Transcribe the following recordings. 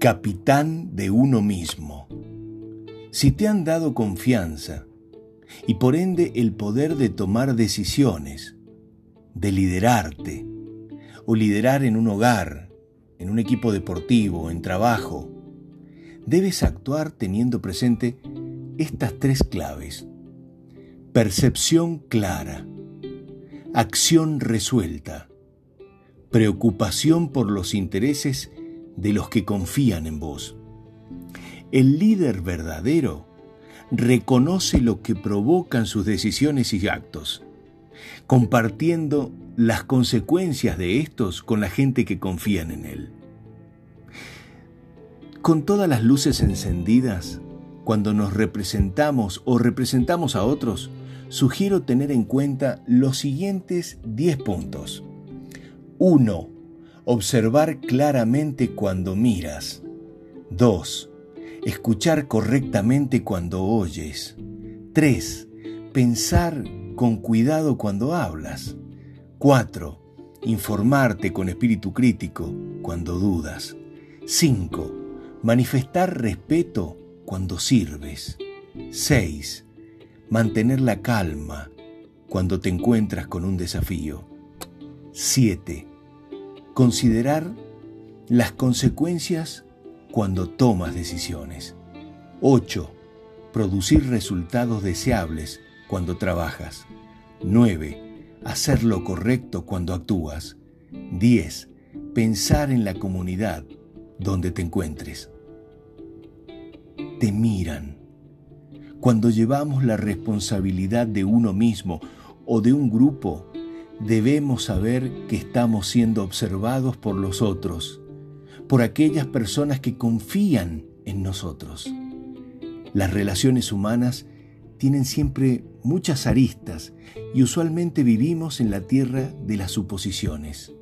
capitán de uno mismo. Si te han dado confianza y por ende el poder de tomar decisiones, de liderarte, o liderar en un hogar, en un equipo deportivo, en trabajo, debes actuar teniendo presente estas tres claves. Percepción clara, acción resuelta, preocupación por los intereses de los que confían en vos. El líder verdadero reconoce lo que provocan sus decisiones y actos, compartiendo las consecuencias de estos con la gente que confían en él. Con todas las luces encendidas, cuando nos representamos o representamos a otros, sugiero tener en cuenta los siguientes 10 puntos. 1 Observar claramente cuando miras. 2. Escuchar correctamente cuando oyes. 3. Pensar con cuidado cuando hablas. 4. Informarte con espíritu crítico cuando dudas. 5. Manifestar respeto cuando sirves. 6. Mantener la calma cuando te encuentras con un desafío. 7 Considerar las consecuencias cuando tomas decisiones. 8. Producir resultados deseables cuando trabajas. 9. Hacer lo correcto cuando actúas. 10. Pensar en la comunidad donde te encuentres. Te miran. Cuando llevamos la responsabilidad de uno mismo o de un grupo, debemos saber que estamos siendo observados por los otros, por aquellas personas que confían en nosotros. Las relaciones humanas tienen siempre muchas aristas y usualmente vivimos en la tierra de las suposiciones.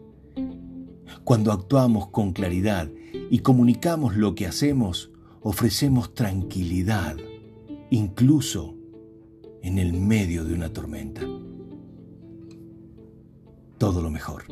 Cuando actuamos con claridad y comunicamos lo que hacemos, ofrecemos tranquilidad, incluso en el medio de una tormenta todo lo mejor.